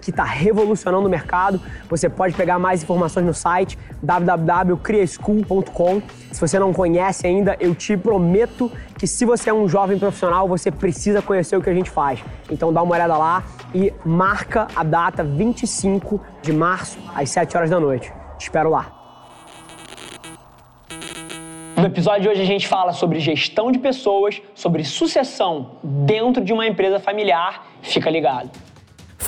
que está revolucionando o mercado. Você pode pegar mais informações no site www.criaschool.com. Se você não conhece ainda, eu te prometo que se você é um jovem profissional, você precisa conhecer o que a gente faz. Então dá uma olhada lá e marca a data 25 de março às 7 horas da noite. Te espero lá. No episódio de hoje a gente fala sobre gestão de pessoas, sobre sucessão dentro de uma empresa familiar. Fica ligado.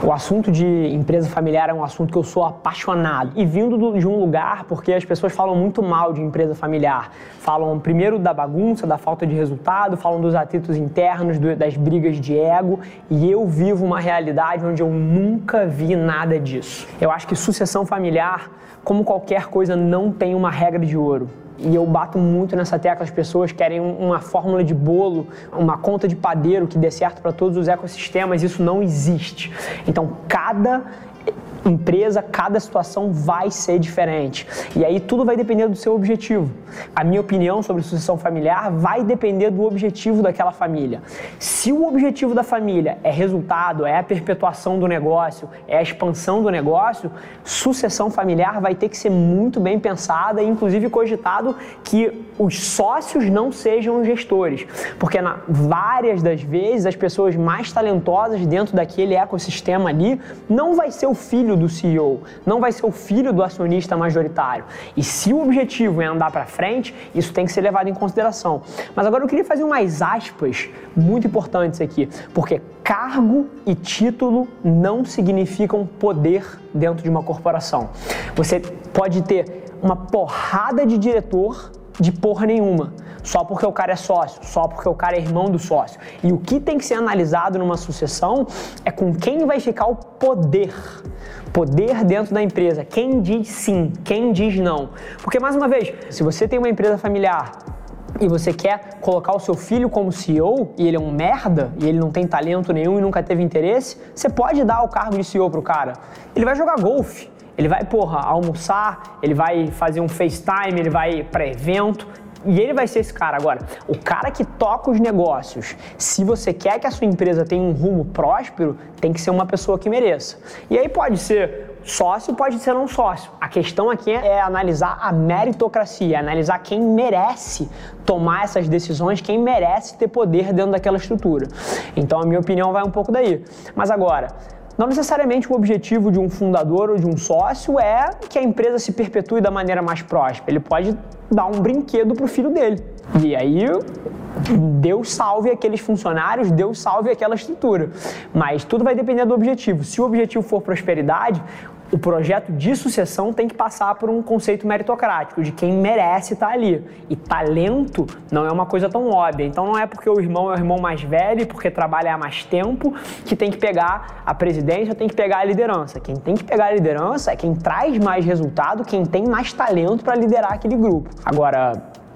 O assunto de empresa familiar é um assunto que eu sou apaixonado. E vindo de um lugar, porque as pessoas falam muito mal de empresa familiar. Falam primeiro da bagunça, da falta de resultado, falam dos atritos internos, das brigas de ego. E eu vivo uma realidade onde eu nunca vi nada disso. Eu acho que sucessão familiar, como qualquer coisa, não tem uma regra de ouro e eu bato muito nessa tecla, as pessoas querem uma fórmula de bolo, uma conta de padeiro que dê certo para todos os ecossistemas, isso não existe. Então, cada empresa, cada situação vai ser diferente. E aí tudo vai depender do seu objetivo. A minha opinião sobre sucessão familiar vai depender do objetivo daquela família. Se o objetivo da família é resultado, é a perpetuação do negócio, é a expansão do negócio, sucessão familiar vai ter que ser muito bem pensada e inclusive cogitado que os sócios não sejam gestores, porque na, várias das vezes as pessoas mais talentosas dentro daquele ecossistema ali não vai ser o filho filho do CEO, não vai ser o filho do acionista majoritário. E se o objetivo é andar para frente, isso tem que ser levado em consideração. Mas agora eu queria fazer umas aspas muito importantes aqui, porque cargo e título não significam poder dentro de uma corporação. Você pode ter uma porrada de diretor de porra nenhuma, só porque o cara é sócio, só porque o cara é irmão do sócio. E o que tem que ser analisado numa sucessão é com quem vai ficar o poder. Poder dentro da empresa. Quem diz sim, quem diz não. Porque, mais uma vez, se você tem uma empresa familiar e você quer colocar o seu filho como CEO e ele é um merda e ele não tem talento nenhum e nunca teve interesse, você pode dar o cargo de CEO pro cara. Ele vai jogar golfe. Ele vai, porra, almoçar, ele vai fazer um FaceTime, ele vai para evento, e ele vai ser esse cara. Agora, o cara que toca os negócios, se você quer que a sua empresa tenha um rumo próspero, tem que ser uma pessoa que mereça. E aí pode ser sócio, pode ser não sócio. A questão aqui é analisar a meritocracia, analisar quem merece tomar essas decisões, quem merece ter poder dentro daquela estrutura. Então, a minha opinião vai um pouco daí. Mas agora, não necessariamente o objetivo de um fundador ou de um sócio é que a empresa se perpetue da maneira mais próspera. Ele pode dar um brinquedo para o filho dele. E aí, Deus salve aqueles funcionários, Deus salve aquela estrutura. Mas tudo vai depender do objetivo. Se o objetivo for prosperidade, o projeto de sucessão tem que passar por um conceito meritocrático, de quem merece estar ali. E talento não é uma coisa tão óbvia. Então não é porque o irmão é o irmão mais velho, porque trabalha há mais tempo, que tem que pegar a presidência, tem que pegar a liderança. Quem tem que pegar a liderança é quem traz mais resultado, quem tem mais talento para liderar aquele grupo. Agora,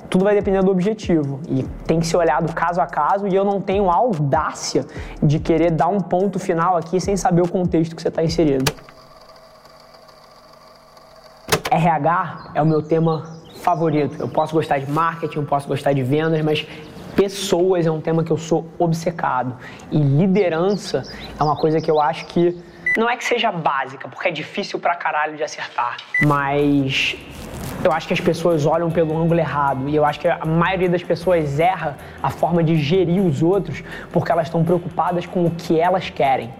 tudo vai depender do objetivo e tem que ser olhado caso a caso e eu não tenho a audácia de querer dar um ponto final aqui sem saber o contexto que você está inserido. RH é o meu tema favorito. Eu posso gostar de marketing, eu posso gostar de vendas, mas pessoas é um tema que eu sou obcecado. E liderança é uma coisa que eu acho que não é que seja básica, porque é difícil pra caralho de acertar, mas eu acho que as pessoas olham pelo ângulo errado e eu acho que a maioria das pessoas erra a forma de gerir os outros porque elas estão preocupadas com o que elas querem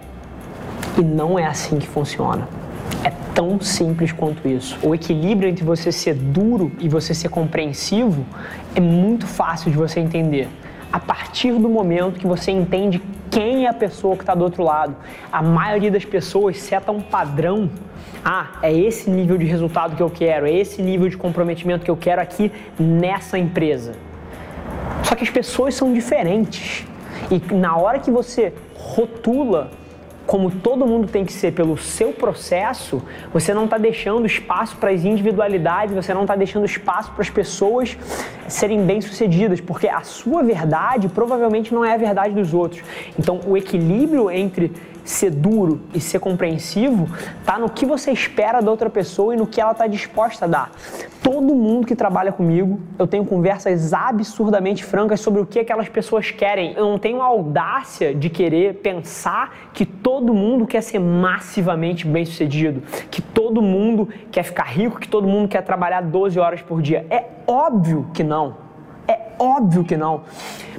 E não é assim que funciona. É tão simples quanto isso. O equilíbrio entre você ser duro e você ser compreensivo é muito fácil de você entender. A partir do momento que você entende quem é a pessoa que está do outro lado, a maioria das pessoas seta um padrão. Ah, é esse nível de resultado que eu quero, é esse nível de comprometimento que eu quero aqui nessa empresa. Só que as pessoas são diferentes. E na hora que você rotula como todo mundo tem que ser pelo seu processo, você não está deixando espaço para as individualidades, você não está deixando espaço para as pessoas serem bem-sucedidas, porque a sua verdade provavelmente não é a verdade dos outros. Então, o equilíbrio entre ser duro e ser compreensivo tá no que você espera da outra pessoa e no que ela está disposta a dar. Todo mundo que trabalha comigo, eu tenho conversas absurdamente francas sobre o que aquelas pessoas querem. Eu não tenho a audácia de querer pensar que todo mundo quer ser massivamente bem-sucedido, que todo mundo quer ficar rico, que todo mundo quer trabalhar 12 horas por dia. É óbvio que não. É óbvio que não.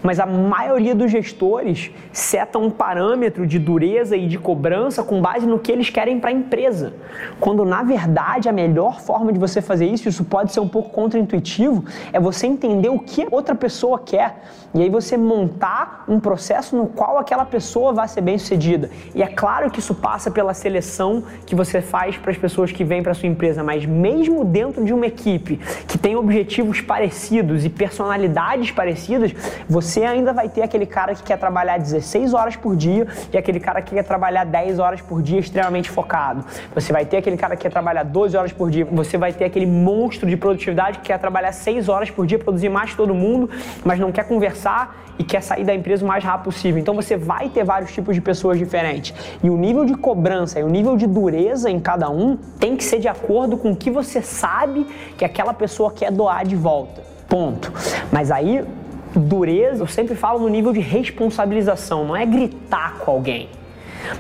Mas a maioria dos gestores seta um parâmetro de dureza e de cobrança com base no que eles querem para a empresa. Quando na verdade a melhor forma de você fazer isso, isso pode ser um pouco contraintuitivo, é você entender o que outra pessoa quer e aí você montar um processo no qual aquela pessoa vai ser bem sucedida. E é claro que isso passa pela seleção que você faz para as pessoas que vêm para sua empresa, mas mesmo dentro de uma equipe que tem objetivos parecidos e personalidades parecidas, você você ainda vai ter aquele cara que quer trabalhar 16 horas por dia e aquele cara que quer trabalhar 10 horas por dia extremamente focado. Você vai ter aquele cara que quer trabalhar 12 horas por dia. Você vai ter aquele monstro de produtividade que quer trabalhar 6 horas por dia, produzir mais que todo mundo, mas não quer conversar e quer sair da empresa o mais rápido possível. Então você vai ter vários tipos de pessoas diferentes. E o nível de cobrança e o nível de dureza em cada um tem que ser de acordo com o que você sabe que aquela pessoa quer doar de volta. Ponto. Mas aí dureza, eu sempre falo no nível de responsabilização, não é gritar com alguém.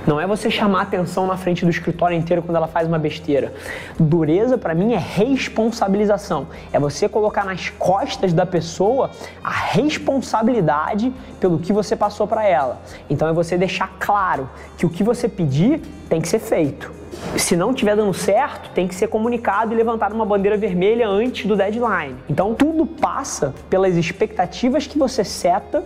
Não é você chamar atenção na frente do escritório inteiro quando ela faz uma besteira. Dureza para mim é responsabilização. É você colocar nas costas da pessoa a responsabilidade pelo que você passou para ela. Então é você deixar claro que o que você pedir tem que ser feito se não estiver dando certo, tem que ser comunicado e levantar uma bandeira vermelha antes do deadline. Então tudo passa pelas expectativas que você seta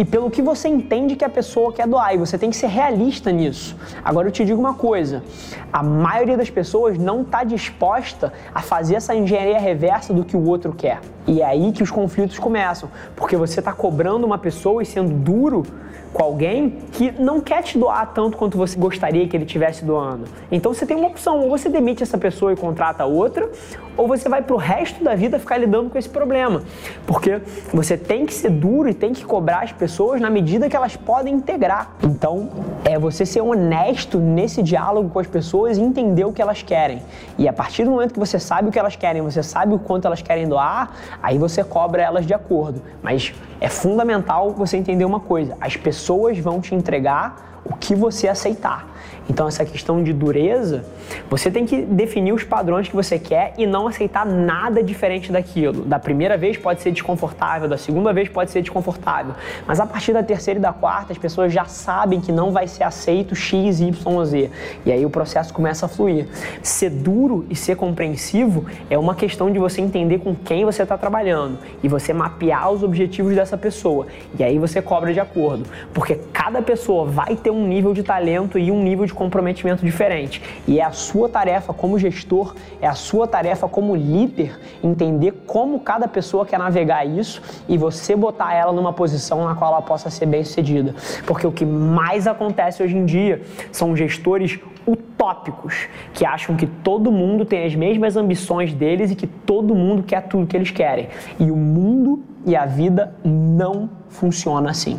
e pelo que você entende que a pessoa quer doar. E você tem que ser realista nisso. Agora eu te digo uma coisa: a maioria das pessoas não está disposta a fazer essa engenharia reversa do que o outro quer. E é aí que os conflitos começam, porque você está cobrando uma pessoa e sendo duro com alguém que não quer te doar tanto quanto você gostaria que ele tivesse doando. Então você tem uma opção, ou você demite essa pessoa e contrata outra, ou você vai pro resto da vida ficar lidando com esse problema. Porque você tem que ser duro e tem que cobrar as pessoas na medida que elas podem integrar. Então, é você ser honesto nesse diálogo com as pessoas e entender o que elas querem. E a partir do momento que você sabe o que elas querem, você sabe o quanto elas querem doar, aí você cobra elas de acordo. Mas é fundamental você entender uma coisa: as pessoas vão te entregar o que você aceitar. Então, essa questão de dureza, você tem que definir os padrões que você quer e não aceitar nada diferente daquilo. Da primeira vez pode ser desconfortável, da segunda vez pode ser desconfortável, mas a partir da terceira e da quarta, as pessoas já sabem que não vai ser aceito X, Y, Z. E aí o processo começa a fluir. Ser duro e ser compreensivo é uma questão de você entender com quem você está trabalhando e você mapear os objetivos dessa pessoa. E aí você cobra de acordo, porque cada pessoa vai ter um nível de talento e um nível de comprometimento diferente. E é a sua tarefa como gestor, é a sua tarefa como líder entender como cada pessoa quer navegar isso e você botar ela numa posição na qual ela possa ser bem sucedida. Porque o que mais acontece hoje em dia são gestores utópicos que acham que todo mundo tem as mesmas ambições deles e que todo mundo quer tudo que eles querem. E o mundo e a vida não funciona assim.